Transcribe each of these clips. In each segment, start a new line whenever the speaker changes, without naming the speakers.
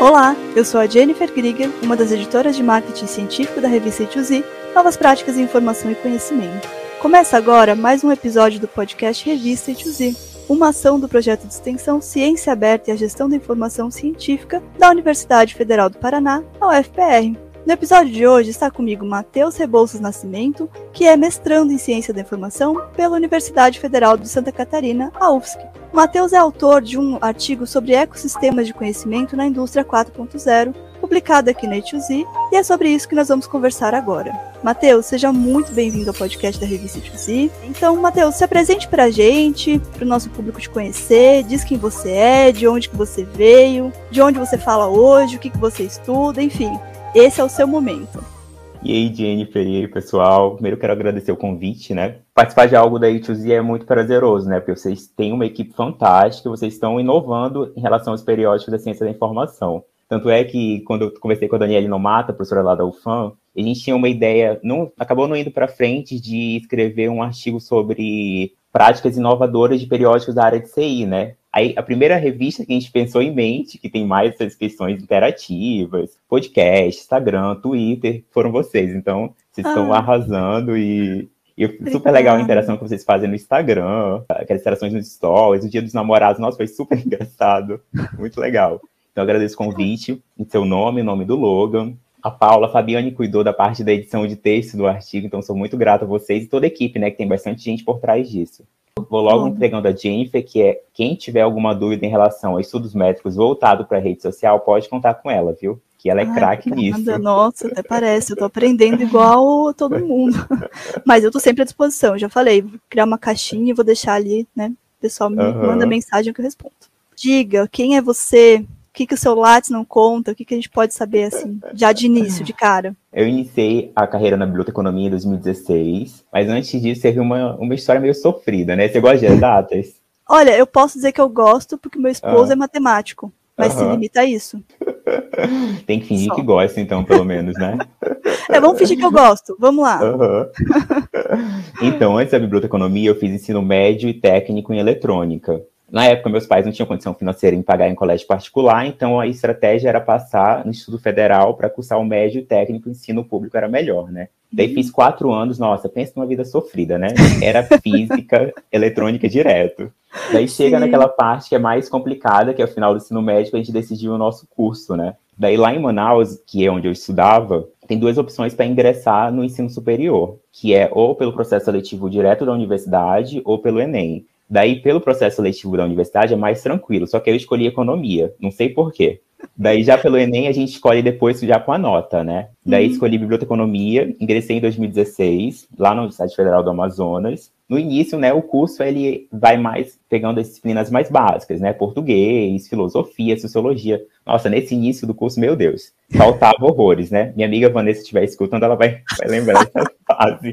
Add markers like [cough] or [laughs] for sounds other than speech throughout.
Olá, eu sou a Jennifer Krieger, uma das editoras de marketing científico da revista A2Z, Novas Práticas em Informação e Conhecimento. Começa agora mais um episódio do podcast Revista A2Z, uma ação do projeto de extensão Ciência Aberta e a Gestão da Informação Científica da Universidade Federal do Paraná, a UFPR. No episódio de hoje está comigo Matheus Rebouças Nascimento, que é mestrando em Ciência da Informação pela Universidade Federal de Santa Catarina, a UFSC. Matheus é autor de um artigo sobre ecossistemas de conhecimento na indústria 4.0, publicado aqui na E2Z, e é sobre isso que nós vamos conversar agora. Matheus, seja muito bem-vindo ao podcast da revista E2Z. Então, Matheus, se apresente para a gente, para o nosso público te conhecer, diz quem você é, de onde que você veio, de onde você fala hoje, o que, que você estuda, enfim. Esse é o seu momento.
E aí, Jennifer, e aí, pessoal? Primeiro quero agradecer o convite, né? Participar de algo da E2Z é muito prazeroso, né? Porque vocês têm uma equipe fantástica, vocês estão inovando em relação aos periódicos da ciência da informação. Tanto é que, quando eu conversei com a Daniela Inomata, professora lá da UFAM, a gente tinha uma ideia, não, acabou não indo para frente de escrever um artigo sobre práticas inovadoras de periódicos da área de CI, né? Aí, a primeira revista que a gente pensou em mente, que tem mais essas questões interativas, podcast, Instagram, Twitter, foram vocês. Então, vocês ah. estão arrasando e, e super legal a interação que vocês fazem no Instagram, aquelas interações nos stories, o dia dos namorados, nossa, foi super [laughs] engraçado, muito legal. Então, agradeço o convite, em seu nome, o nome do Logan. A Paula, a Fabiane cuidou da parte da edição de texto do artigo, então sou muito grato a vocês e toda a equipe, né, que tem bastante gente por trás disso. Vou logo entregando a Jennifer, que é quem tiver alguma dúvida em relação a estudos métricos voltado para a rede social, pode contar com ela, viu? Que ela é craque nisso.
Nossa, até parece, eu tô aprendendo igual todo mundo. [laughs] Mas eu tô sempre à disposição, já falei, vou criar uma caixinha e vou deixar ali, né? O pessoal me uhum. manda mensagem que eu respondo. Diga, quem é você? Que, que o seu Lattes não conta? O que, que a gente pode saber, assim, já de início, de cara?
Eu iniciei a carreira na biblioteconomia em 2016, mas antes disso teve uma, uma história meio sofrida, né? Você gosta de datas?
Olha, eu posso dizer que eu gosto porque meu esposo ah. é matemático, mas se limita a isso. [laughs]
Tem que fingir Só. que gosta, então, pelo menos, né?
É, vamos fingir que eu gosto. Vamos lá.
Uhum. [laughs] Então, antes da biblioteconomia, eu fiz ensino médio e técnico em eletrônica. Na época, meus pais não tinham condição financeira em pagar em colégio particular, então a estratégia era passar no Instituto Federal para cursar o médio técnico, o ensino público era melhor, né? Daí fiz quatro anos, nossa, pensa numa vida sofrida, né? [laughs] Era física, eletrônica direto. Daí chega Sim. naquela parte que é mais complicada, que é o final do ensino médio, a gente decidiu o nosso curso, né? Daí lá em Manaus, que é onde eu estudava, tem duas opções para ingressar no ensino superior, que é ou pelo processo seletivo direto da universidade ou pelo Enem. Daí, pelo processo seletivo da universidade, é mais tranquilo, só que eu escolhi economia, não sei porquê. Daí, já pelo Enem, a gente escolhe depois já com a nota, né? Daí, uhum. escolhi biblioteconomia, ingressei em 2016, lá na Universidade Federal do Amazonas. No início, né, o curso ele vai mais pegando as disciplinas mais básicas, né? Português, filosofia, sociologia. Nossa, nesse início do curso, meu Deus, faltava horrores, né? Minha amiga Vanessa, se estiver escutando, ela vai, vai lembrar dessa [laughs] fase.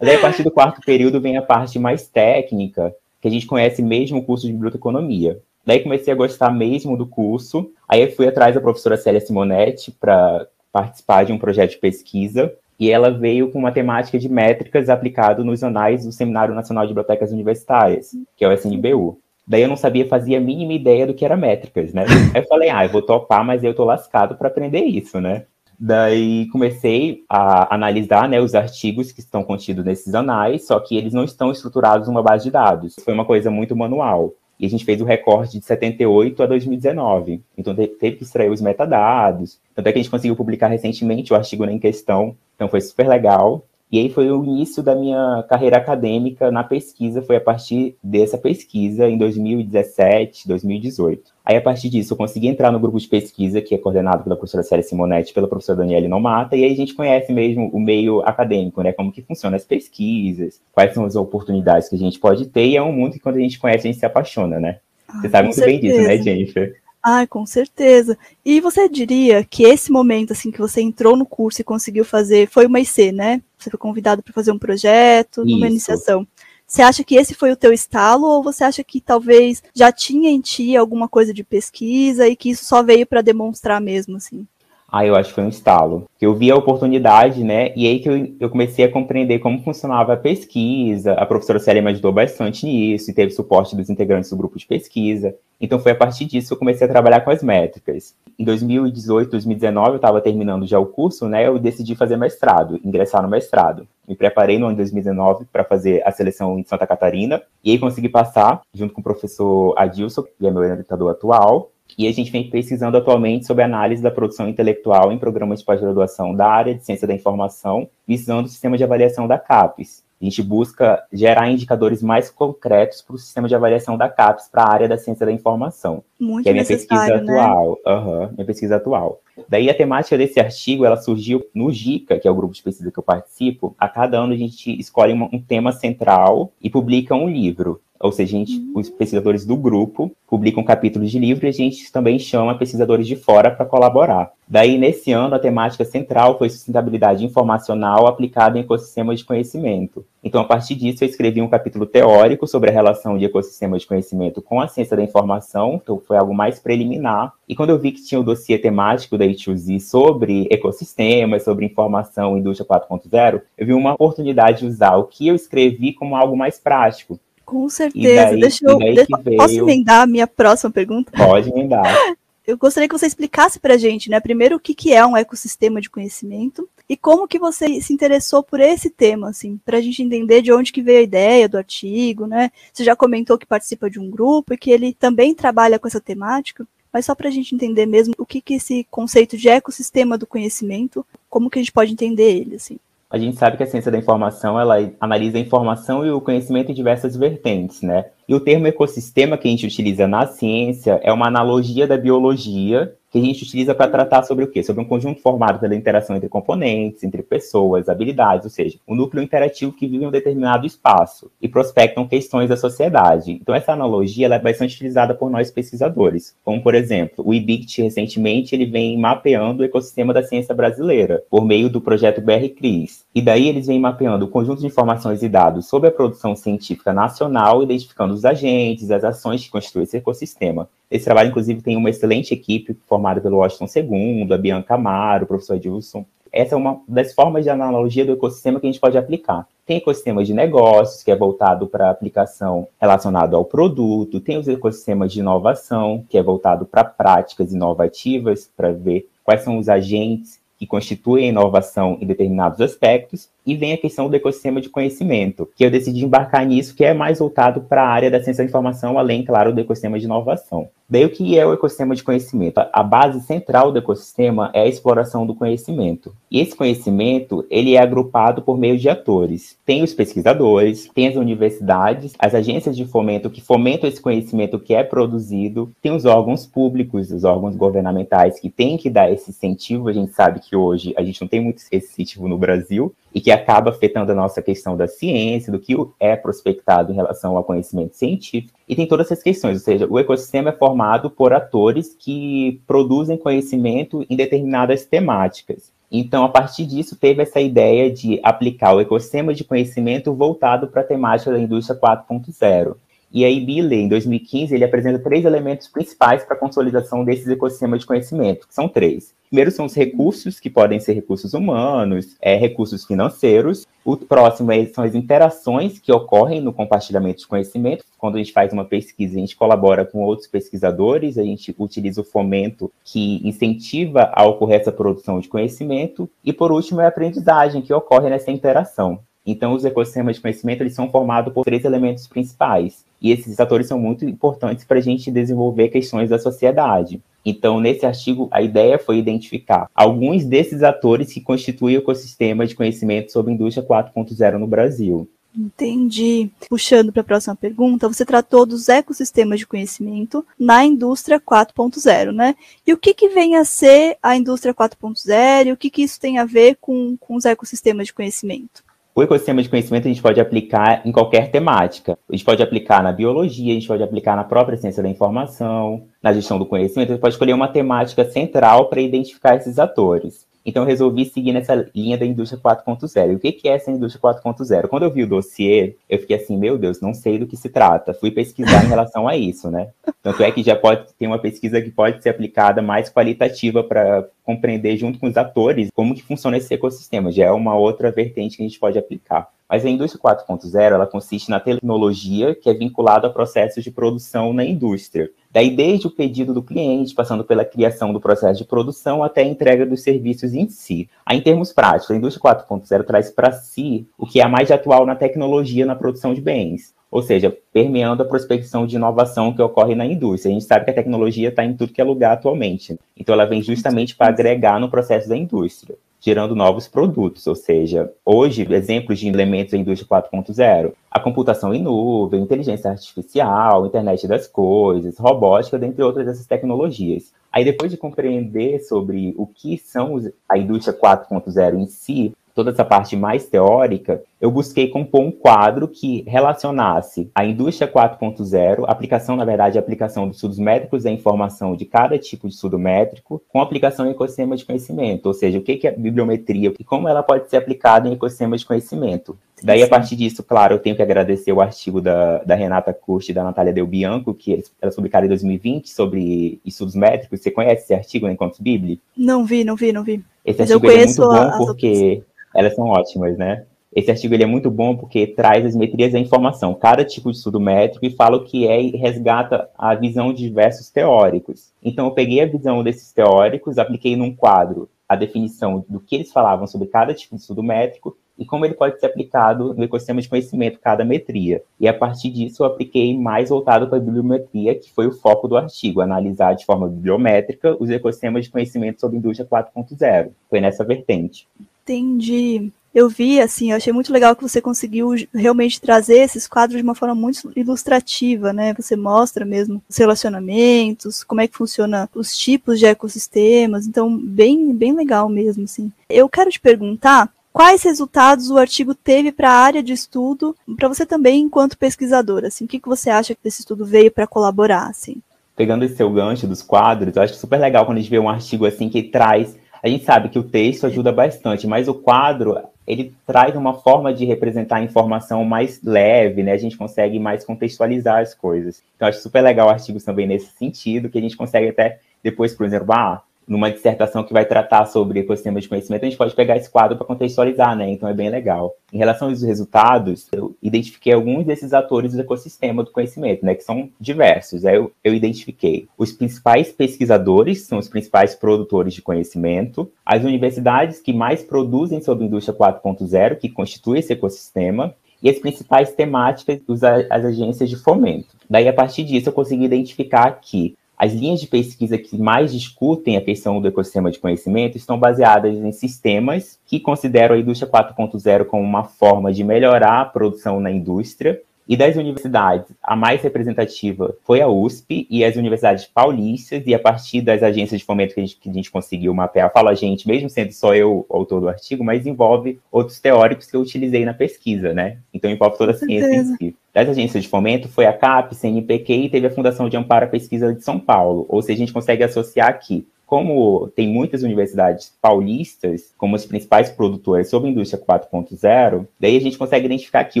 Daí, a partir do quarto período, vem a parte mais técnica, que a gente conhece mesmo o curso de biblioteconomia. Daí comecei a gostar mesmo do curso. Aí fui atrás da professora Célia Simonetti para participar de um projeto de pesquisa. E ela veio com uma temática de métricas aplicado nos anais do Seminário Nacional de Bibliotecas Universitárias, que é o SNBU. Daí eu não sabia, fazia a mínima ideia do que era métricas, né? Aí eu falei, ah, eu vou topar, mas eu tô lascado para aprender isso, né? Daí comecei a analisar né, os artigos que estão contidos nesses anais, só que eles não estão estruturados numa base de dados. Foi uma coisa muito manual. E a gente fez o recorte de 78 a 2019. Então teve que extrair os metadados. Tanto é que a gente conseguiu publicar recentemente o artigo em questão. Então foi super legal. E aí foi o início da minha carreira acadêmica na pesquisa, foi a partir dessa pesquisa em 2017, 2018. Aí, a partir disso, eu consegui entrar no grupo de pesquisa, que é coordenado pela professora Célia Simonetti, pela professora Daniela Nomata, e aí a gente conhece mesmo o meio acadêmico, né? Como que funcionam as pesquisas, quais são as oportunidades que a gente pode ter, e é um mundo que quando a gente conhece, a gente se apaixona, né? Você ah, sabe muito certeza. bem disso, né, Jennifer?
Ah, com certeza. E você diria que esse momento, assim, que você entrou no curso e conseguiu fazer, foi uma IC, né? Você foi convidado para fazer um projeto, Isso. numa iniciação. Você acha que esse foi o teu estalo ou você acha que talvez já tinha em ti alguma coisa de pesquisa e que isso só veio para demonstrar mesmo, assim?
Ah, eu acho que foi um estalo. Eu vi a oportunidade, né? E aí que eu, eu comecei a compreender como funcionava a pesquisa. A professora Célia me ajudou bastante nisso e teve suporte dos integrantes do grupo de pesquisa. Então foi a partir disso que eu comecei a trabalhar com as métricas. Em 2018, 2019, eu estava terminando já o curso, né? Eu decidi fazer mestrado, ingressar no mestrado. Me preparei no ano de 2019 para fazer a seleção em Santa Catarina e aí consegui passar junto com o professor Adilson, que é meu orientador atual. E a gente vem pesquisando atualmente sobre análise da produção intelectual em programas de pós-graduação da área de ciência da informação, visando o sistema de avaliação da CAPES, a gente busca gerar indicadores mais concretos para o sistema de avaliação da CAPES para a área da ciência da informação.
Muito
que é a minha
pesquisa
né? atual. Uhum, minha pesquisa atual. Daí a temática desse artigo, ela surgiu no GICA, que é o grupo de pesquisa que eu participo. A cada ano a gente escolhe um tema central e publica um livro. Ou seja, gente, uhum. os pesquisadores do grupo publicam capítulos de livro e a gente também chama pesquisadores de fora para colaborar. Daí, nesse ano, a temática central foi sustentabilidade informacional aplicada em ecossistemas de conhecimento. Então, a partir disso, eu escrevi um capítulo teórico sobre a relação de ecossistemas de conhecimento com a ciência da informação, então foi algo mais preliminar. E quando eu vi que tinha o dossiê temático da I2Z sobre ecossistemas, sobre informação indústria 4.0, eu vi uma oportunidade de usar o que eu escrevi como algo mais prático.
Com certeza. Daí, deixa eu. Deixa, veio... Posso emendar a minha próxima pergunta?
Pode emendar. [laughs]
Eu gostaria que você explicasse para a gente, né, primeiro o que, que é um ecossistema de conhecimento e como que você se interessou por esse tema, assim, para a gente entender de onde que veio a ideia do artigo, né? Você já comentou que participa de um grupo e que ele também trabalha com essa temática, mas só para a gente entender mesmo o que que esse conceito de ecossistema do conhecimento, como que a gente pode entender ele, assim
a gente sabe que a ciência da informação ela analisa a informação e o conhecimento em diversas vertentes, né? E o termo ecossistema que a gente utiliza na ciência é uma analogia da biologia que a gente utiliza para tratar sobre o quê? Sobre um conjunto formado pela interação entre componentes, entre pessoas, habilidades, ou seja, um núcleo interativo que vive em um determinado espaço e prospectam questões da sociedade. Então, essa analogia é bastante utilizada por nós pesquisadores. Como, por exemplo, o IBICT, recentemente, ele vem mapeando o ecossistema da ciência brasileira por meio do projeto BR-CRIS. E daí eles vêm mapeando o conjunto de informações e dados sobre a produção científica nacional, identificando os agentes, as ações que constituem esse ecossistema. Esse trabalho, inclusive, tem uma excelente equipe formada pelo Washington II, a Bianca Amaro, o professor Edilson. Essa é uma das formas de analogia do ecossistema que a gente pode aplicar. Tem ecossistema de negócios, que é voltado para aplicação relacionada ao produto, tem os ecossistemas de inovação, que é voltado para práticas inovativas, para ver quais são os agentes que constituem a inovação em determinados aspectos, e vem a questão do ecossistema de conhecimento, que eu decidi embarcar nisso, que é mais voltado para a área da ciência da informação, além, claro, do ecossistema de inovação. Daí, o que é o ecossistema de conhecimento? A base central do ecossistema é a exploração do conhecimento. E esse conhecimento, ele é agrupado por meio de atores. Tem os pesquisadores, tem as universidades, as agências de fomento que fomentam esse conhecimento que é produzido, tem os órgãos públicos, os órgãos governamentais que têm que dar esse incentivo. A gente sabe que hoje a gente não tem muito esse incentivo no Brasil, e que acaba afetando a nossa questão da ciência, do que é prospectado em relação ao conhecimento científico. E tem todas essas questões, ou seja, o ecossistema é formado por atores que produzem conhecimento em determinadas temáticas. Então, a partir disso, teve essa ideia de aplicar o ecossistema de conhecimento voltado para a temática da indústria 4.0. E aí, Bille, em 2015, ele apresenta três elementos principais para a consolidação desses ecossistemas de conhecimento, que são três. Primeiro são os recursos, que podem ser recursos humanos, é, recursos financeiros. O próximo é, são as interações que ocorrem no compartilhamento de conhecimento. Quando a gente faz uma pesquisa, a gente colabora com outros pesquisadores, a gente utiliza o fomento que incentiva a ocorrer essa produção de conhecimento. E por último é a aprendizagem que ocorre nessa interação. Então, os ecossistemas de conhecimento eles são formados por três elementos principais. E esses atores são muito importantes para a gente desenvolver questões da sociedade. Então, nesse artigo, a ideia foi identificar alguns desses atores que constituem o ecossistema de conhecimento sobre a indústria 4.0 no Brasil.
Entendi. Puxando para a próxima pergunta, você tratou dos ecossistemas de conhecimento na indústria 4.0, né? E o que, que vem a ser a indústria 4.0 e o que, que isso tem a ver com, com os ecossistemas de conhecimento?
O ecossistema de conhecimento a gente pode aplicar em qualquer temática. A gente pode aplicar na biologia, a gente pode aplicar na própria ciência da informação, na gestão do conhecimento. A gente pode escolher uma temática central para identificar esses atores. Então, eu resolvi seguir nessa linha da indústria 4.0. E o que, que é essa indústria 4.0? Quando eu vi o dossiê, eu fiquei assim, meu Deus, não sei do que se trata. Fui pesquisar em relação a isso, né? Tanto é que já pode ter uma pesquisa que pode ser aplicada mais qualitativa para compreender junto com os atores como que funciona esse ecossistema. Já é uma outra vertente que a gente pode aplicar. Mas a indústria 4.0, ela consiste na tecnologia que é vinculada a processos de produção na indústria. Daí, desde o pedido do cliente, passando pela criação do processo de produção até a entrega dos serviços em si. Aí, em termos práticos, a indústria 4.0 traz para si o que é mais atual na tecnologia na produção de bens ou seja, permeando a prospecção de inovação que ocorre na indústria. A gente sabe que a tecnologia está em tudo que é lugar atualmente. Então, ela vem justamente para agregar no processo da indústria, gerando novos produtos. Ou seja, hoje, exemplos de elementos da indústria 4.0, a computação em nuvem, inteligência artificial, internet das coisas, robótica, dentre outras dessas tecnologias. Aí, depois de compreender sobre o que são a indústria 4.0 em si, toda essa parte mais teórica, eu busquei compor um quadro que relacionasse a indústria 4.0, aplicação, na verdade, a aplicação dos estudos métricos da informação de cada tipo de estudo métrico, com aplicação em ecossistema de conhecimento, ou seja, o que é bibliometria e como ela pode ser aplicada em ecossistema de conhecimento. Daí, a partir disso, claro, eu tenho que agradecer o artigo da, da Renata Curti e da Natália Del Bianco, que elas publicaram em 2020 sobre estudos métricos. Você conhece esse artigo na Encontros Bibli?
Não vi, não vi, não vi.
Esse Mas artigo é muito bom porque elas são ótimas, né? Esse artigo ele é muito bom porque traz as metrias da informação, cada tipo de estudo métrico, e fala o que é e resgata a visão de diversos teóricos. Então, eu peguei a visão desses teóricos, apliquei num quadro a definição do que eles falavam sobre cada tipo de estudo métrico e como ele pode ser aplicado no ecossistema de conhecimento, cada metria. E a partir disso, eu apliquei mais voltado para a bibliometria, que foi o foco do artigo, analisar de forma bibliométrica os ecossistemas de conhecimento sobre indústria 4.0. Foi nessa vertente.
Entendi. Eu vi, assim, eu achei muito legal que você conseguiu realmente trazer esses quadros de uma forma muito ilustrativa, né? Você mostra mesmo os relacionamentos, como é que funciona os tipos de ecossistemas, então bem, bem legal mesmo, assim. Eu quero te perguntar quais resultados o artigo teve para a área de estudo, para você também enquanto pesquisadora, assim, o que, que você acha que esse estudo veio para colaborar, assim?
Pegando esse seu gancho dos quadros, eu acho super legal quando a gente vê um artigo assim que traz a gente sabe que o texto ajuda bastante, mas o quadro ele traz uma forma de representar a informação mais leve, né? A gente consegue mais contextualizar as coisas. Então, acho super legal artigos também nesse sentido, que a gente consegue até depois, por exemplo, ah, numa dissertação que vai tratar sobre ecossistema de conhecimento, a gente pode pegar esse quadro para contextualizar, né? Então é bem legal. Em relação aos resultados, eu identifiquei alguns desses atores do ecossistema do conhecimento, né? Que são diversos. Aí eu, eu identifiquei os principais pesquisadores, são os principais produtores de conhecimento, as universidades que mais produzem sobre a indústria 4.0, que constitui esse ecossistema, e as principais temáticas das agências de fomento. Daí, a partir disso, eu consegui identificar que as linhas de pesquisa que mais discutem a questão do ecossistema de conhecimento estão baseadas em sistemas que consideram a indústria 4.0 como uma forma de melhorar a produção na indústria e das universidades, a mais representativa foi a USP e as universidades paulistas, e a partir das agências de fomento que a gente, que a gente conseguiu mapear, fala a gente, mesmo sendo só eu o autor do artigo, mas envolve outros teóricos que eu utilizei na pesquisa, né? Então envolve toda a ciência em si. Das agências de fomento foi a CAP, CNPq e teve a Fundação de Amparo à Pesquisa de São Paulo. Ou seja, a gente consegue associar aqui como tem muitas universidades paulistas como os principais produtores sobre a indústria 4.0, daí a gente consegue identificar que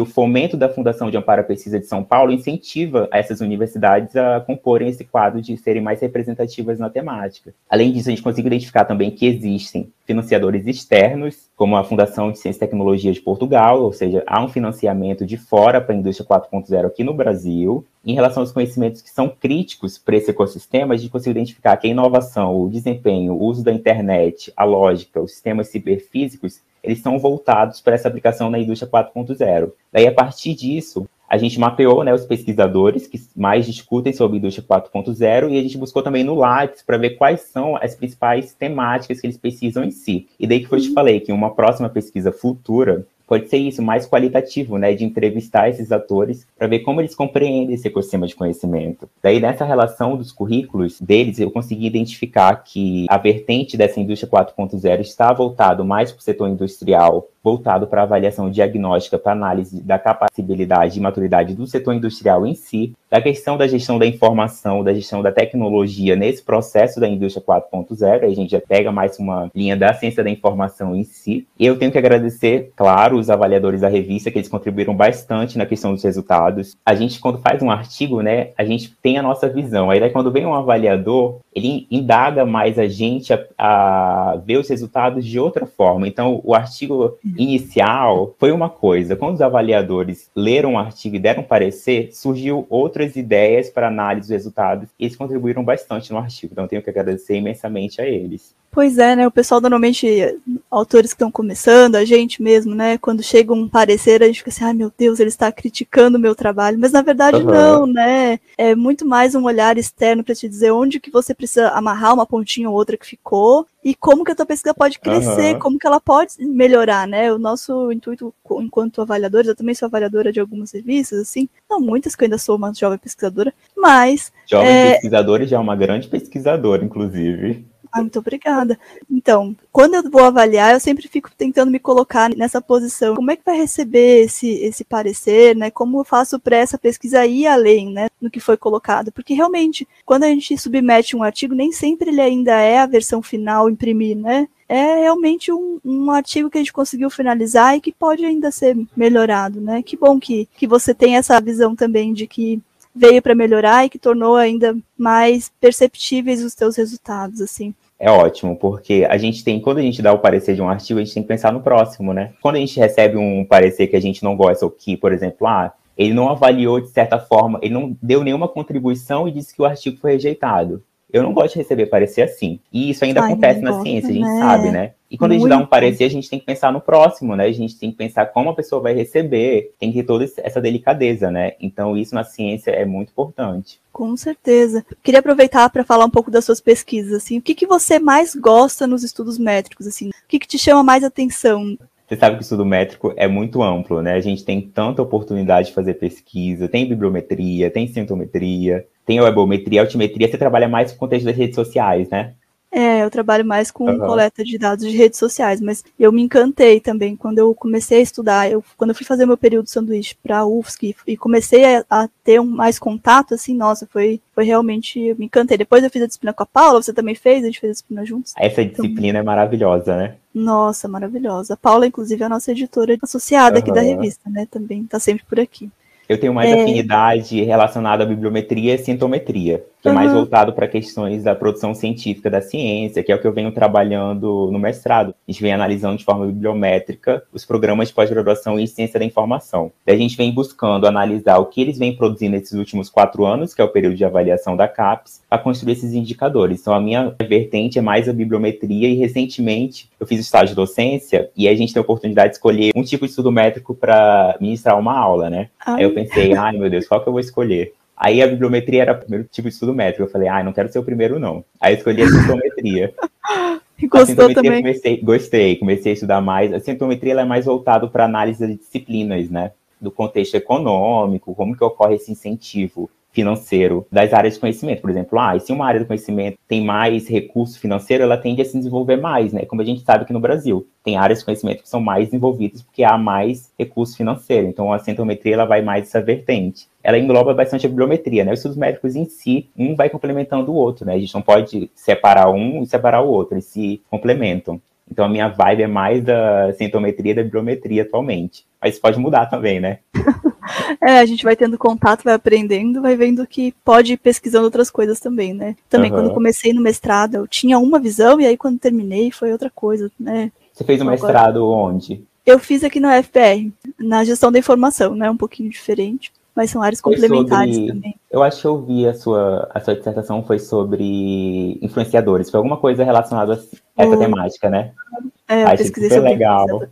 o fomento da Fundação de Amparo à Pesquisa de São Paulo incentiva essas universidades a comporem esse quadro de serem mais representativas na temática. Além disso, a gente consegue identificar também que existem financiadores externos, como a Fundação de Ciência e Tecnologia de Portugal, ou seja, há um financiamento de fora para a indústria 4.0 aqui no Brasil. Em relação aos conhecimentos que são críticos para esse ecossistema, a gente consegue identificar que a inovação, o desempenho, o uso da internet, a lógica, os sistemas ciberfísicos, eles são voltados para essa aplicação na indústria 4.0. Daí, a partir disso, a gente mapeou né, os pesquisadores que mais discutem sobre indústria 4.0 e a gente buscou também no Lattes para ver quais são as principais temáticas que eles pesquisam em si. E daí que eu te uhum. falei que uma próxima pesquisa futura pode ser isso, mais qualitativo, né, de entrevistar esses atores para ver como eles compreendem esse ecossistema de conhecimento. Daí, nessa relação dos currículos deles, eu consegui identificar que a vertente dessa indústria 4.0 está voltado mais para o setor industrial, voltado para avaliação diagnóstica, para análise da capacidade e maturidade do setor industrial em si, da questão da gestão da informação, da gestão da tecnologia nesse processo da indústria 4.0, a gente já pega mais uma linha da ciência da informação em si. E eu tenho que agradecer, claro, os avaliadores da revista, que eles contribuíram bastante na questão dos resultados. A gente, quando faz um artigo, né, a gente tem a nossa visão. Aí, daí, quando vem um avaliador, ele indaga mais a gente a, a ver os resultados de outra forma. Então, o artigo inicial foi uma coisa. Quando os avaliadores leram o artigo e deram parecer, surgiu outras ideias para análise dos resultados. E eles contribuíram bastante no artigo. Então, tenho que agradecer imensamente a eles.
Pois é, né? O pessoal normalmente, autores que estão começando, a gente mesmo, né? Quando chega um parecer, a gente fica assim, ai meu Deus, ele está criticando o meu trabalho. Mas na verdade uhum. não, né? É muito mais um olhar externo para te dizer onde que você precisa amarrar uma pontinha ou outra que ficou e como que a tua pesquisa pode crescer, uhum. como que ela pode melhorar, né? O nosso intuito enquanto avaliadores, eu também sou avaliadora de algumas revistas, assim, não muitas, que eu ainda sou uma jovem pesquisadora, mas...
Jovem é... pesquisadora já é uma grande pesquisadora, inclusive.
Ah, muito obrigada. Então, quando eu vou avaliar, eu sempre fico tentando me colocar nessa posição. Como é que vai receber esse, esse parecer, né? Como eu faço para essa pesquisa ir além, né? No que foi colocado. Porque realmente, quando a gente submete um artigo, nem sempre ele ainda é a versão final imprimir, né? é realmente um, um, artigo que a gente conseguiu finalizar e que pode ainda ser melhorado, né? Que bom que, que você tem essa visão também de que veio para melhorar e que tornou ainda mais perceptíveis os teus resultados, assim.
É ótimo, porque a gente tem, quando a gente dá o parecer de um artigo, a gente tem que pensar no próximo, né? Quando a gente recebe um parecer que a gente não gosta, ou que, por exemplo, ah, ele não avaliou de certa forma, ele não deu nenhuma contribuição e disse que o artigo foi rejeitado. Eu não gosto de receber parecer assim. E isso ainda Ai, acontece na ciência, a gente né? sabe, né? E quando Muito. a gente dá um parecer, a gente tem que pensar no próximo, né? A gente tem que pensar como a pessoa vai receber, tem que ter toda essa delicadeza, né? Então, isso na ciência é muito importante.
Com certeza. Queria aproveitar para falar um pouco das suas pesquisas, assim. O que, que você mais gosta nos estudos métricos, assim? O que, que te chama mais atenção?
Você sabe que o estudo métrico é muito amplo, né? A gente tem tanta oportunidade de fazer pesquisa, tem bibliometria, tem sintometria, tem webometria, altimetria, você trabalha mais com o contexto das redes sociais, né?
É, eu trabalho mais com uhum. coleta de dados de redes sociais, mas eu me encantei também quando eu comecei a estudar, eu, quando eu fui fazer meu período de sanduíche para a UFSC e comecei a, a, ter um, mais contato, assim, nossa, foi, foi realmente, eu me encantei. Depois eu fiz a disciplina com a Paula, você também fez, a gente fez a disciplina juntos.
Essa então, disciplina é maravilhosa, né?
Nossa, maravilhosa. A Paula, inclusive, é a nossa editora associada uhum. aqui da revista, né, também, tá sempre por aqui.
Eu tenho mais é... afinidade relacionada à bibliometria e sintometria, que uhum. é mais voltado para questões da produção científica da ciência, que é o que eu venho trabalhando no mestrado. A gente vem analisando de forma bibliométrica os programas de pós-graduação em ciência da informação. E a gente vem buscando analisar o que eles vêm produzindo nesses últimos quatro anos, que é o período de avaliação da CAPES, para construir esses indicadores. Então, a minha vertente é mais a bibliometria e, recentemente, eu fiz o estágio de docência e a gente tem a oportunidade de escolher um tipo de estudo métrico para ministrar uma aula, né? Ai. Aí eu pensei, ai meu Deus, qual que eu vou escolher? Aí a bibliometria era o primeiro tipo de estudo métrico. Eu falei, ai, não quero ser o primeiro, não. Aí eu escolhi a sintometria. [laughs]
E gostou também?
Comecei, gostei, comecei a estudar mais. A sintometria ela é mais voltado para análise de disciplinas, né? Do contexto econômico, como que ocorre esse incentivo financeiro das áreas de conhecimento. Por exemplo, ah, se uma área do conhecimento tem mais recurso financeiro, ela tende a se desenvolver mais, né? Como a gente sabe que no Brasil tem áreas de conhecimento que são mais desenvolvidas porque há mais recurso financeiro. Então, a centrometria ela vai mais essa vertente. Ela engloba bastante a bibliometria, né? Os estudos médicos em si, um vai complementando o outro, né? A gente não pode separar um e separar o outro, eles se complementam. Então a minha vibe é mais da sintometria e da bibliometria atualmente. Mas pode mudar também, né? [laughs] [laughs]
é, a gente vai tendo contato, vai aprendendo, vai vendo que pode ir pesquisando outras coisas também, né? Também uhum. quando comecei no mestrado, eu tinha uma visão e aí quando terminei foi outra coisa, né?
Você fez o um mestrado onde?
Eu fiz aqui no FPR, na gestão da informação, né? Um pouquinho diferente mas são áreas complementares sobre, também.
Eu acho que eu vi a sua, a sua dissertação foi sobre influenciadores, foi alguma coisa relacionada a essa temática, né?
É, eu Achei pesquisei super legal.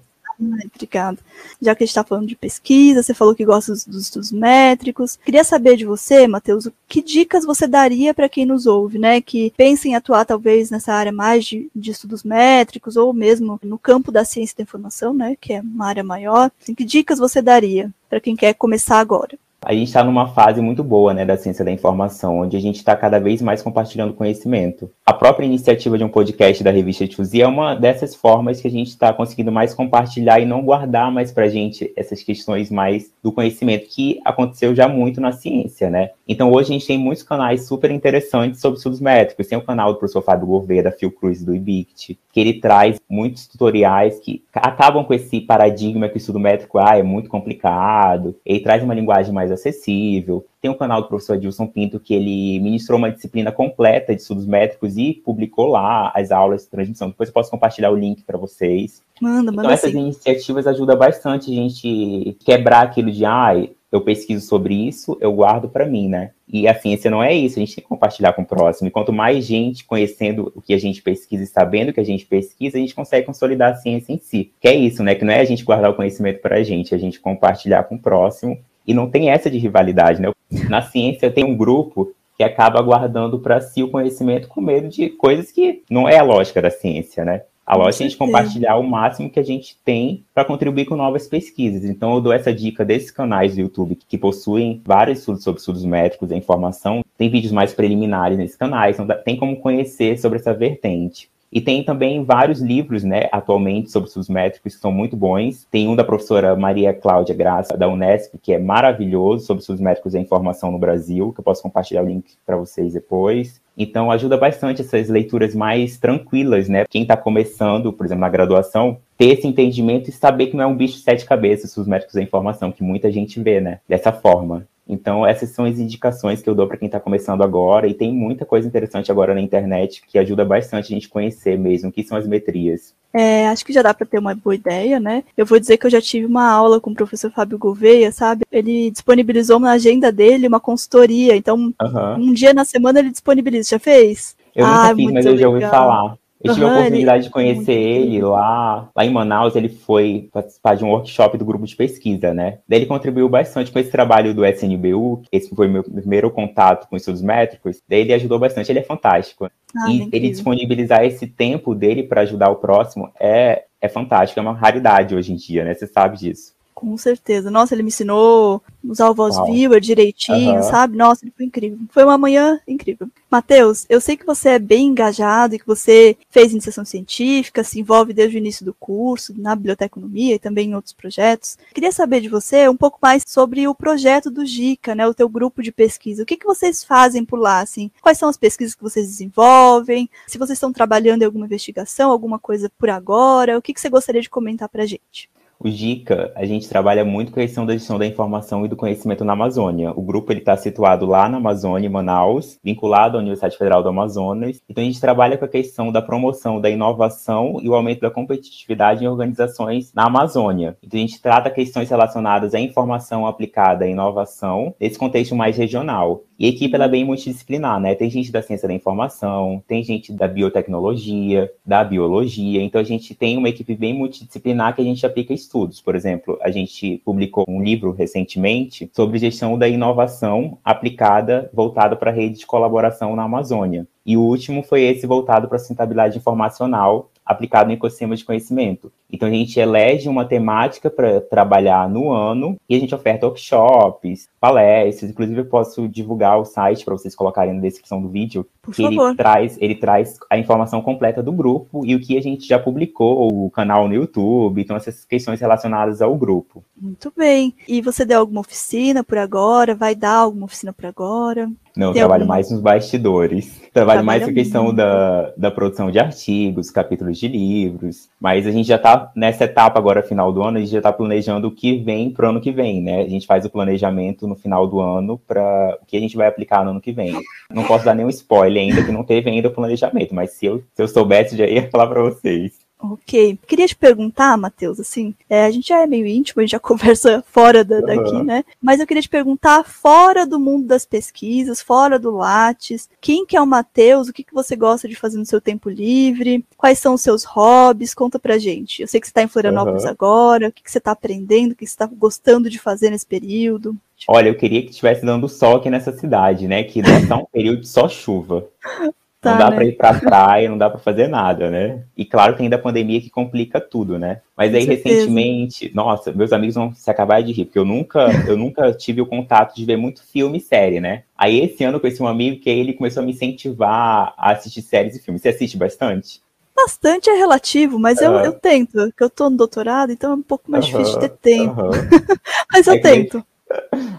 Obrigada. Já que a gente está falando de pesquisa, você falou que gosta dos, dos estudos métricos. Queria saber de você, Matheus, que dicas você daria para quem nos ouve, né? Que pensa em atuar talvez nessa área mais de, de, estudos métricos ou mesmo no campo da ciência da informação, né? Que é uma área maior. Assim, que dicas você daria para quem quer começar agora?
A gente está numa fase muito boa né, da ciência da informação, onde a gente está cada vez mais compartilhando conhecimento. A própria iniciativa de um podcast da revista Tuzi é uma dessas formas que a gente está conseguindo mais compartilhar e não guardar mais para a gente essas questões mais do conhecimento, que aconteceu já muito na ciência, né? Então hoje a gente tem muitos canais super interessantes sobre estudos métricos. Tem o canal do professor Fábio Gouveia, da Fiocruz do IBICT, que ele traz muitos tutoriais que acabam com esse paradigma que o estudo métrico ah, é muito complicado. Ele traz uma linguagem mais acessível. Tem o canal do professor Edilson Pinto, que ele ministrou uma disciplina completa de estudos métricos e publicou lá as aulas de transmissão. Depois eu posso compartilhar o link para vocês.
Manda, manda
então, essas
sim.
iniciativas ajudam bastante a gente quebrar aquilo de, ai, eu pesquiso sobre isso, eu guardo para mim, né? E a ciência não é isso, a gente tem que compartilhar com o próximo. E quanto mais gente conhecendo o que a gente pesquisa e sabendo o que a gente pesquisa, a gente consegue consolidar a ciência em si. Que é isso, né? Que não é a gente guardar o conhecimento para a gente, é a gente compartilhar com o próximo. E não tem essa de rivalidade, né? Na ciência tem um grupo que acaba guardando para si o conhecimento com medo de coisas que não é a lógica da ciência, né? A lógica é a gente compartilhar o máximo que a gente tem para contribuir com novas pesquisas. Então, eu dou essa dica desses canais do YouTube que possuem vários estudos sobre estudos métricos e informação. Tem vídeos mais preliminares nesses canais, então tem como conhecer sobre essa vertente. E tem também vários livros, né, atualmente, sobre estudos métricos que são muito bons. Tem um da professora Maria Cláudia Graça, da Unesp, que é maravilhoso, sobre estudos métricos e informação no Brasil, que eu posso compartilhar o link para vocês depois. Então, ajuda bastante essas leituras mais tranquilas, né? Quem está começando, por exemplo, na graduação, ter esse entendimento e saber que não é um bicho de sete cabeças, os métricos da informação, que muita gente vê, né? Dessa forma. Então, essas são as indicações que eu dou para quem está começando agora, e tem muita coisa interessante agora na internet que ajuda bastante a gente conhecer mesmo o que são as metrias.
É, acho que já dá para ter uma boa ideia, né? Eu vou dizer que eu já tive uma aula com o professor Fábio Gouveia, sabe? Ele disponibilizou na agenda dele uma consultoria, então uhum. um dia na semana ele disponibiliza. Já fez?
Eu ah, nunca fiz, mas eu já ouvi falar. Eu tive a oportunidade de conhecer ele lá, lá em Manaus. Ele foi participar de um workshop do grupo de pesquisa, né? Daí ele contribuiu bastante com esse trabalho do SNBU. Esse foi meu primeiro contato com estudos métricos. Daí ele ajudou bastante. Ele é fantástico. Ah, e ele disponibilizar esse tempo dele para ajudar o próximo é, é fantástico. É uma raridade hoje em dia, né? Você sabe disso.
Com certeza. Nossa, ele me ensinou usar o voz Uau. viewer direitinho, uhum. sabe? Nossa, ele foi incrível. Foi uma manhã incrível. Matheus, eu sei que você é bem engajado e que você fez iniciação científica, se envolve desde o início do curso, na biblioteconomia e também em outros projetos. Queria saber de você um pouco mais sobre o projeto do GICA, né? O teu grupo de pesquisa. O que, que vocês fazem por lá, assim? Quais são as pesquisas que vocês desenvolvem? Se vocês estão trabalhando em alguma investigação, alguma coisa por agora, o que, que você gostaria de comentar pra gente?
O GICA, a gente trabalha muito com a questão da gestão da informação e do conhecimento na Amazônia. O grupo está situado lá na Amazônia, em Manaus, vinculado à Universidade Federal do Amazonas. Então, a gente trabalha com a questão da promoção da inovação e o aumento da competitividade em organizações na Amazônia. Então, a gente trata questões relacionadas à informação aplicada à inovação, nesse contexto mais regional. E a equipe ela é bem multidisciplinar, né? Tem gente da ciência da informação, tem gente da biotecnologia, da biologia. Então a gente tem uma equipe bem multidisciplinar que a gente aplica estudos. Por exemplo, a gente publicou um livro recentemente sobre gestão da inovação aplicada voltada para a rede de colaboração na Amazônia. E o último foi esse voltado para a sustentabilidade informacional, aplicado no ecossistema de conhecimento. Então a gente elege uma temática para trabalhar no ano e a gente oferta workshops, palestras, inclusive eu posso divulgar o site para vocês colocarem na descrição do vídeo,
Por
que
favor.
ele traz, ele traz a informação completa do grupo e o que a gente já publicou, o canal no YouTube, então essas questões relacionadas ao grupo.
Muito bem. E você deu alguma oficina por agora? Vai dar alguma oficina por agora?
Não, Tem trabalho alguma... mais nos bastidores. Trabalho Trabalha mais com a questão da, da produção de artigos, capítulos de livros. Mas a gente já está nessa etapa agora, final do ano, a gente já está planejando o que vem para o ano que vem, né? A gente faz o planejamento no final do ano para o que a gente vai aplicar no ano que vem. Não posso dar nenhum spoiler ainda, que não teve ainda o planejamento, mas se eu, se eu soubesse, já ia falar para vocês.
Ok. Queria te perguntar, Matheus, assim, é, a gente já é meio íntimo, a gente já [laughs] conversa fora da, daqui, uhum. né? Mas eu queria te perguntar, fora do mundo das pesquisas, fora do Lattes, quem que é o Matheus? O que, que você gosta de fazer no seu tempo livre? Quais são os seus hobbies? Conta pra gente. Eu sei que você está em Florianópolis uhum. agora, o que, que você está aprendendo, o que você está gostando de fazer nesse período?
Olha, eu queria que estivesse dando sol aqui nessa cidade, né? Que não está um período de só chuva. [laughs] Tá, não dá né? para ir para praia, não dá para fazer nada, né? E claro que ainda a pandemia que complica tudo, né? Mas aí recentemente, nossa, meus amigos vão se acabar de rir, porque eu nunca, eu nunca tive o contato de ver muito filme e série, né? Aí esse ano eu conheci um amigo que ele começou a me incentivar a assistir séries e filmes. Você assiste bastante?
Bastante é relativo, mas eu, eu tento, porque eu tô no doutorado, então é um pouco mais difícil de ter tempo. [laughs] mas eu aí tento.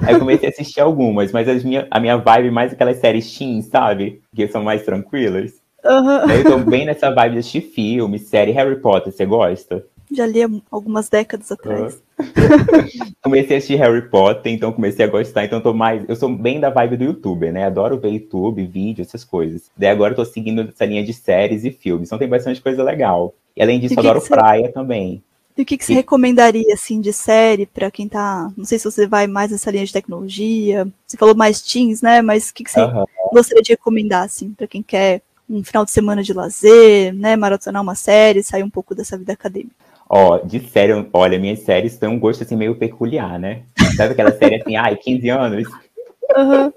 Aí eu comecei a assistir algumas, mas as minha, a minha vibe é mais aquelas séries teen, sabe? Que são mais tranquilas. Uhum. Eu tô bem nessa vibe de assistir filme, série Harry Potter, você gosta?
Já li algumas décadas atrás.
Uhum. comecei a assistir Harry Potter, então comecei a gostar, então tô mais. Eu sou bem da vibe do youtuber, né? Adoro ver YouTube, vídeo, essas coisas. Daí agora eu tô seguindo essa linha de séries e filmes, então tem bastante coisa legal. E além disso, adoro praia também.
E o que, que você e... recomendaria, assim, de série para quem tá. Não sei se você vai mais nessa linha de tecnologia. Você falou mais teens, né? Mas o que, que você uhum. gostaria de recomendar, assim, para quem quer um final de semana de lazer, né? Maratonar uma série, sair um pouco dessa vida acadêmica.
Ó, de série, olha, minhas séries têm um gosto assim meio peculiar, né? Sabe aquela série assim, ai, 15 anos? Uhum.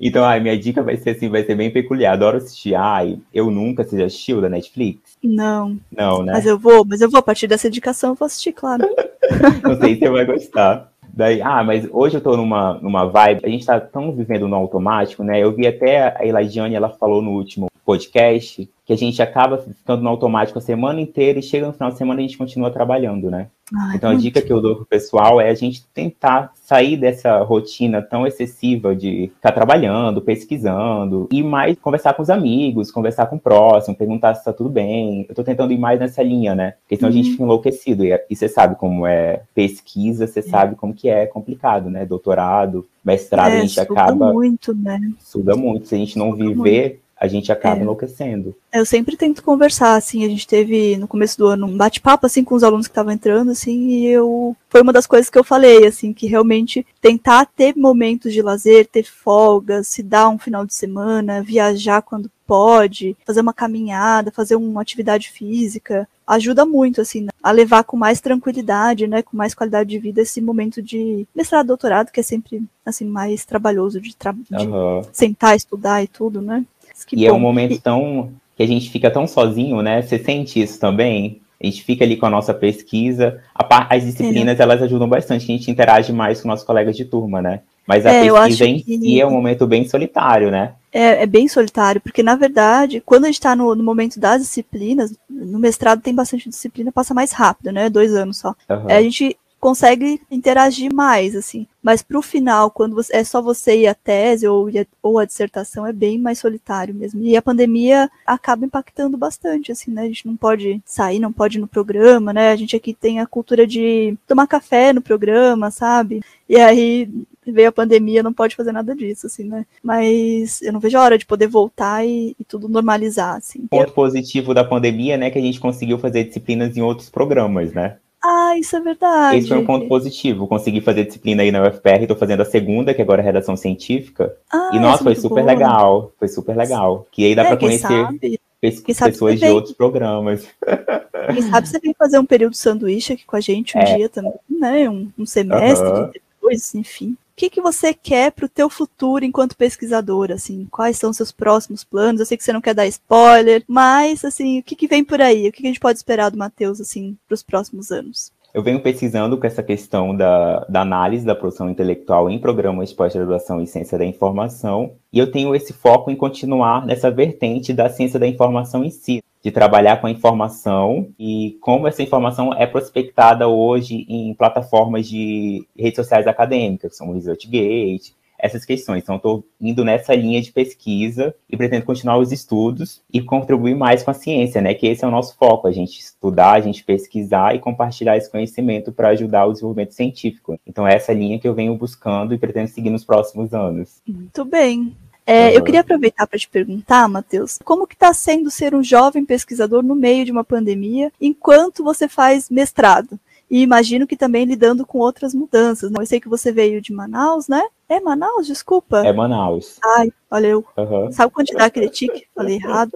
então, ai, minha dica vai ser assim, vai ser bem peculiar. Adoro assistir. Ai, eu nunca, você já assistiu da Netflix?
Não.
Não, né?
Mas eu vou, mas eu vou, a partir dessa indicação, eu vou assistir, claro. [laughs]
Não sei se você vai gostar. Daí, ah, mas hoje eu tô numa, numa vibe, a gente tá tão vivendo no automático, né? Eu vi até a Elagiane, ela falou no último podcast, que a gente acaba ficando no automático a semana inteira e chega no final de semana e a gente continua trabalhando, né? Ai, então a dica que eu dou pro pessoal é a gente tentar sair dessa rotina tão excessiva de ficar trabalhando, pesquisando, e mais conversar com os amigos, conversar com o próximo, perguntar se tá tudo bem. Eu tô tentando ir mais nessa linha, né? Porque senão uhum. a gente uhum. fica enlouquecido. E, e você sabe como é pesquisa, você é. sabe como que é complicado, né? Doutorado, mestrado, é, a gente acaba.
muito, né?
Suda muito. Se a gente não viver. Muito a gente acaba é. enlouquecendo.
Eu sempre tento conversar, assim, a gente teve no começo do ano um bate-papo, assim, com os alunos que estavam entrando, assim, e eu... Foi uma das coisas que eu falei, assim, que realmente tentar ter momentos de lazer, ter folga, se dar um final de semana, viajar quando pode, fazer uma caminhada, fazer uma atividade física, ajuda muito, assim, a levar com mais tranquilidade, né, com mais qualidade de vida esse momento de mestrado, doutorado, que é sempre, assim, mais trabalhoso de, tra de uhum. sentar, estudar e tudo, né?
Que e bom. é um momento tão que a gente fica tão sozinho, né? Você sente isso também? A gente fica ali com a nossa pesquisa. A, as disciplinas, é. elas ajudam bastante, a gente interage mais com nossos colegas de turma, né? Mas a é, pesquisa em que... si é um momento bem solitário, né?
É, é bem solitário, porque na verdade, quando a gente está no, no, momento das disciplinas, no mestrado tem bastante disciplina, passa mais rápido, né? Dois anos só. Uhum. É, a gente consegue interagir mais, assim. Mas para o final, quando você, é só você e a tese ou, ou a dissertação, é bem mais solitário mesmo. E a pandemia acaba impactando bastante, assim, né? A gente não pode sair, não pode ir no programa, né? A gente aqui tem a cultura de tomar café no programa, sabe? E aí veio a pandemia, não pode fazer nada disso, assim, né? Mas eu não vejo a hora de poder voltar e, e tudo normalizar, assim.
Ponto positivo da pandemia, né, que a gente conseguiu fazer disciplinas em outros programas, né?
Ah, isso é verdade.
Esse foi um ponto positivo. Consegui fazer disciplina aí na UFPR, estou fazendo a segunda, que agora é redação científica. Ah, e nossa, foi super boa. legal. Foi super legal. Que aí dá é, para conhecer sabe? pessoas de outros programas.
Quem sabe você vem fazer um período sanduíche aqui com a gente um é. dia também, né? Um, um semestre, uhum. Enfim que, que você quer para o teu futuro enquanto pesquisador, assim, quais são os seus próximos planos? Eu sei que você não quer dar spoiler, mas, assim, o que, que vem por aí? O que, que a gente pode esperar do Matheus, assim, para os próximos anos?
Eu venho pesquisando com essa questão da, da análise da produção intelectual em programas de pós-graduação em ciência da informação, e eu tenho esse foco em continuar nessa vertente da ciência da informação em si, de trabalhar com a informação e como essa informação é prospectada hoje em plataformas de redes sociais acadêmicas, como o ResearchGate, essas questões. Então, estou indo nessa linha de pesquisa e pretendo continuar os estudos e contribuir mais com a ciência, né? Que esse é o nosso foco, a gente estudar, a gente pesquisar e compartilhar esse conhecimento para ajudar o desenvolvimento científico. Então, é essa linha que eu venho buscando e pretendo seguir nos próximos anos.
Muito bem. É. Eu queria aproveitar para te perguntar, Matheus, como que está sendo ser um jovem pesquisador no meio de uma pandemia, enquanto você faz mestrado? E imagino que também lidando com outras mudanças. Né? Eu sei que você veio de Manaus, né? É Manaus, desculpa.
É Manaus.
Ai, olha eu. Uhum. Sabe quando te dá aquele tique? Falei errado.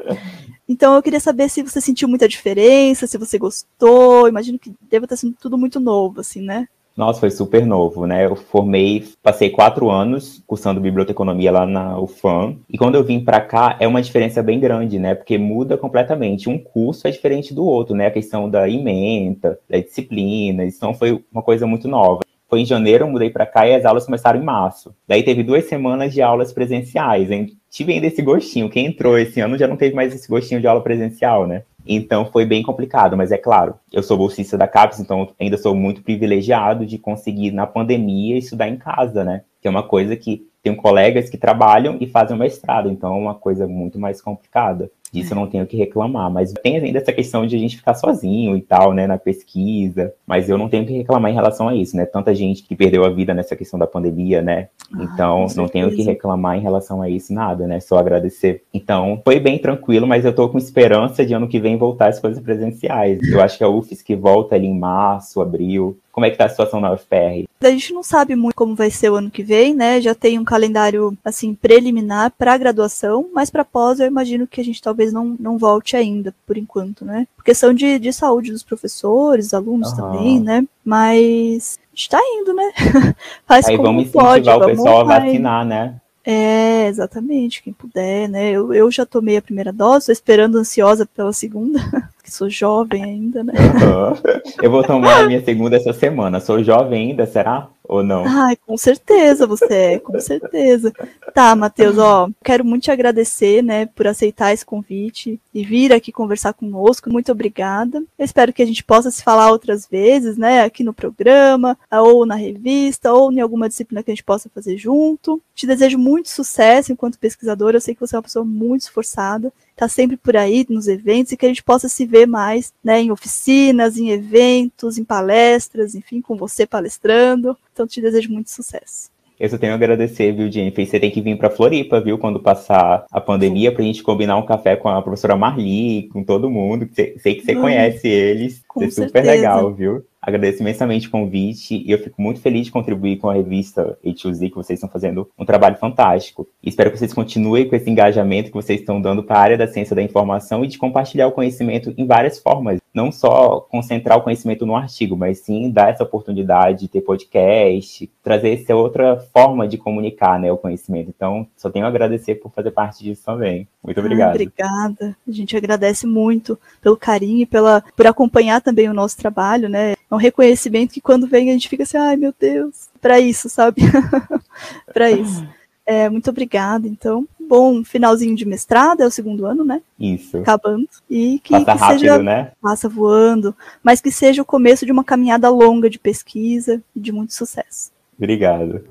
Então eu queria saber se você sentiu muita diferença, se você gostou. Imagino que deve estar sendo tudo muito novo, assim, né?
Nossa, foi super novo, né? Eu formei, passei quatro anos cursando biblioteconomia lá na UFAM. E quando eu vim para cá, é uma diferença bem grande, né? Porque muda completamente. Um curso é diferente do outro, né? A questão da ementa, da disciplina. Então foi uma coisa muito nova. Foi em janeiro, eu mudei para cá e as aulas começaram em março. Daí teve duas semanas de aulas presenciais. Hein? Tive ainda esse gostinho. Quem entrou esse ano já não teve mais esse gostinho de aula presencial, né? Então foi bem complicado, mas é claro, eu sou bolsista da CAPES, então ainda sou muito privilegiado de conseguir, na pandemia, estudar em casa, né? Que é uma coisa que tenho colegas que trabalham e fazem mestrado, então é uma coisa muito mais complicada. Disso eu não tenho que reclamar, mas tem ainda essa questão de a gente ficar sozinho e tal, né, na pesquisa, mas eu não tenho que reclamar em relação a isso, né? Tanta gente que perdeu a vida nessa questão da pandemia, né? Ah, então, não tenho que reclamar em relação a isso nada, né? Só agradecer. Então, foi bem tranquilo, mas eu tô com esperança de ano que vem voltar as coisas presenciais. Eu acho que a UFES que volta ali em março, abril, como é que tá a situação na UFR?
A gente não sabe muito como vai ser o ano que vem, né? Já tem um calendário assim preliminar para graduação, mas para pós eu imagino que a gente talvez não, não volte ainda por enquanto, né? Por questão de, de saúde dos professores, alunos uhum. também, né? Mas está indo, né? [laughs]
Faz Aí como vamos incentivar pode, o pessoal a vacinar, né?
É, exatamente, quem puder, né? Eu, eu já tomei a primeira dose, esperando ansiosa pela segunda. [laughs] que sou jovem ainda, né?
Uhum. Eu vou tomar a minha segunda essa semana. Sou jovem ainda, será? Ou não?
Ai, com certeza você é, com certeza. Tá, Matheus, ó, quero muito te agradecer, né, por aceitar esse convite e vir aqui conversar conosco. Muito obrigada. Eu espero que a gente possa se falar outras vezes, né, aqui no programa, ou na revista, ou em alguma disciplina que a gente possa fazer junto. Te desejo muito sucesso enquanto pesquisadora. Eu sei que você é uma pessoa muito esforçada está sempre por aí nos eventos e que a gente possa se ver mais né, em oficinas, em eventos, em palestras, enfim, com você palestrando. Então, te desejo muito sucesso.
Eu só tenho a agradecer, viu, Jennifer? Você tem que vir para Floripa, viu, quando passar a pandemia, para a gente combinar um café com a professora Marli, com todo mundo. Sei que você conhece eles. Com é super certeza. legal, viu? Agradeço imensamente o convite e eu fico muito feliz de contribuir com a revista A2Z, que vocês estão fazendo um trabalho fantástico. E espero que vocês continuem com esse engajamento que vocês estão dando para a área da ciência da informação e de compartilhar o conhecimento em várias formas. Não só concentrar o conhecimento no artigo, mas sim dar essa oportunidade de ter podcast, trazer essa outra forma de comunicar né, o conhecimento. Então, só tenho a agradecer por fazer parte disso também. Muito obrigado. Ah,
obrigada. A gente agradece muito pelo carinho e pela, por acompanhar também o nosso trabalho, né? É um reconhecimento que quando vem a gente fica assim, ai meu Deus, para isso, sabe? [laughs] para isso. É, muito obrigada, então. Bom finalzinho de mestrado, é o segundo ano, né?
Isso.
Acabando. E que,
passa
que
rápido,
seja,
né?
Passa voando, mas que seja o começo de uma caminhada longa de pesquisa e de muito sucesso.
Obrigado.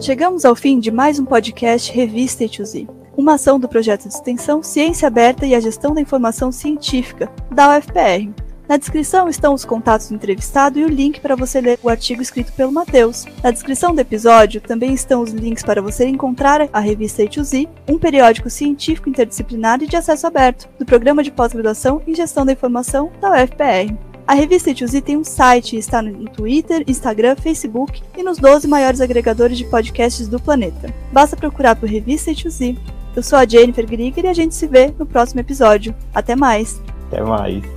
Chegamos ao fim de mais um podcast Revista E2Z, uma ação do projeto de extensão Ciência Aberta e a Gestão da Informação Científica, da UFPR. Na descrição estão os contatos do entrevistado e o link para você ler o artigo escrito pelo Matheus. Na descrição do episódio também estão os links para você encontrar a revista A2Z, um periódico científico interdisciplinar e de acesso aberto, do Programa de Pós-Graduação em Gestão da Informação da UFPR. A revista E2Z tem um site e está no Twitter, Instagram, Facebook e nos 12 maiores agregadores de podcasts do planeta. Basta procurar por Revista E2Z. Eu sou a Jennifer Grieger e a gente se vê no próximo episódio. Até mais!
Até mais!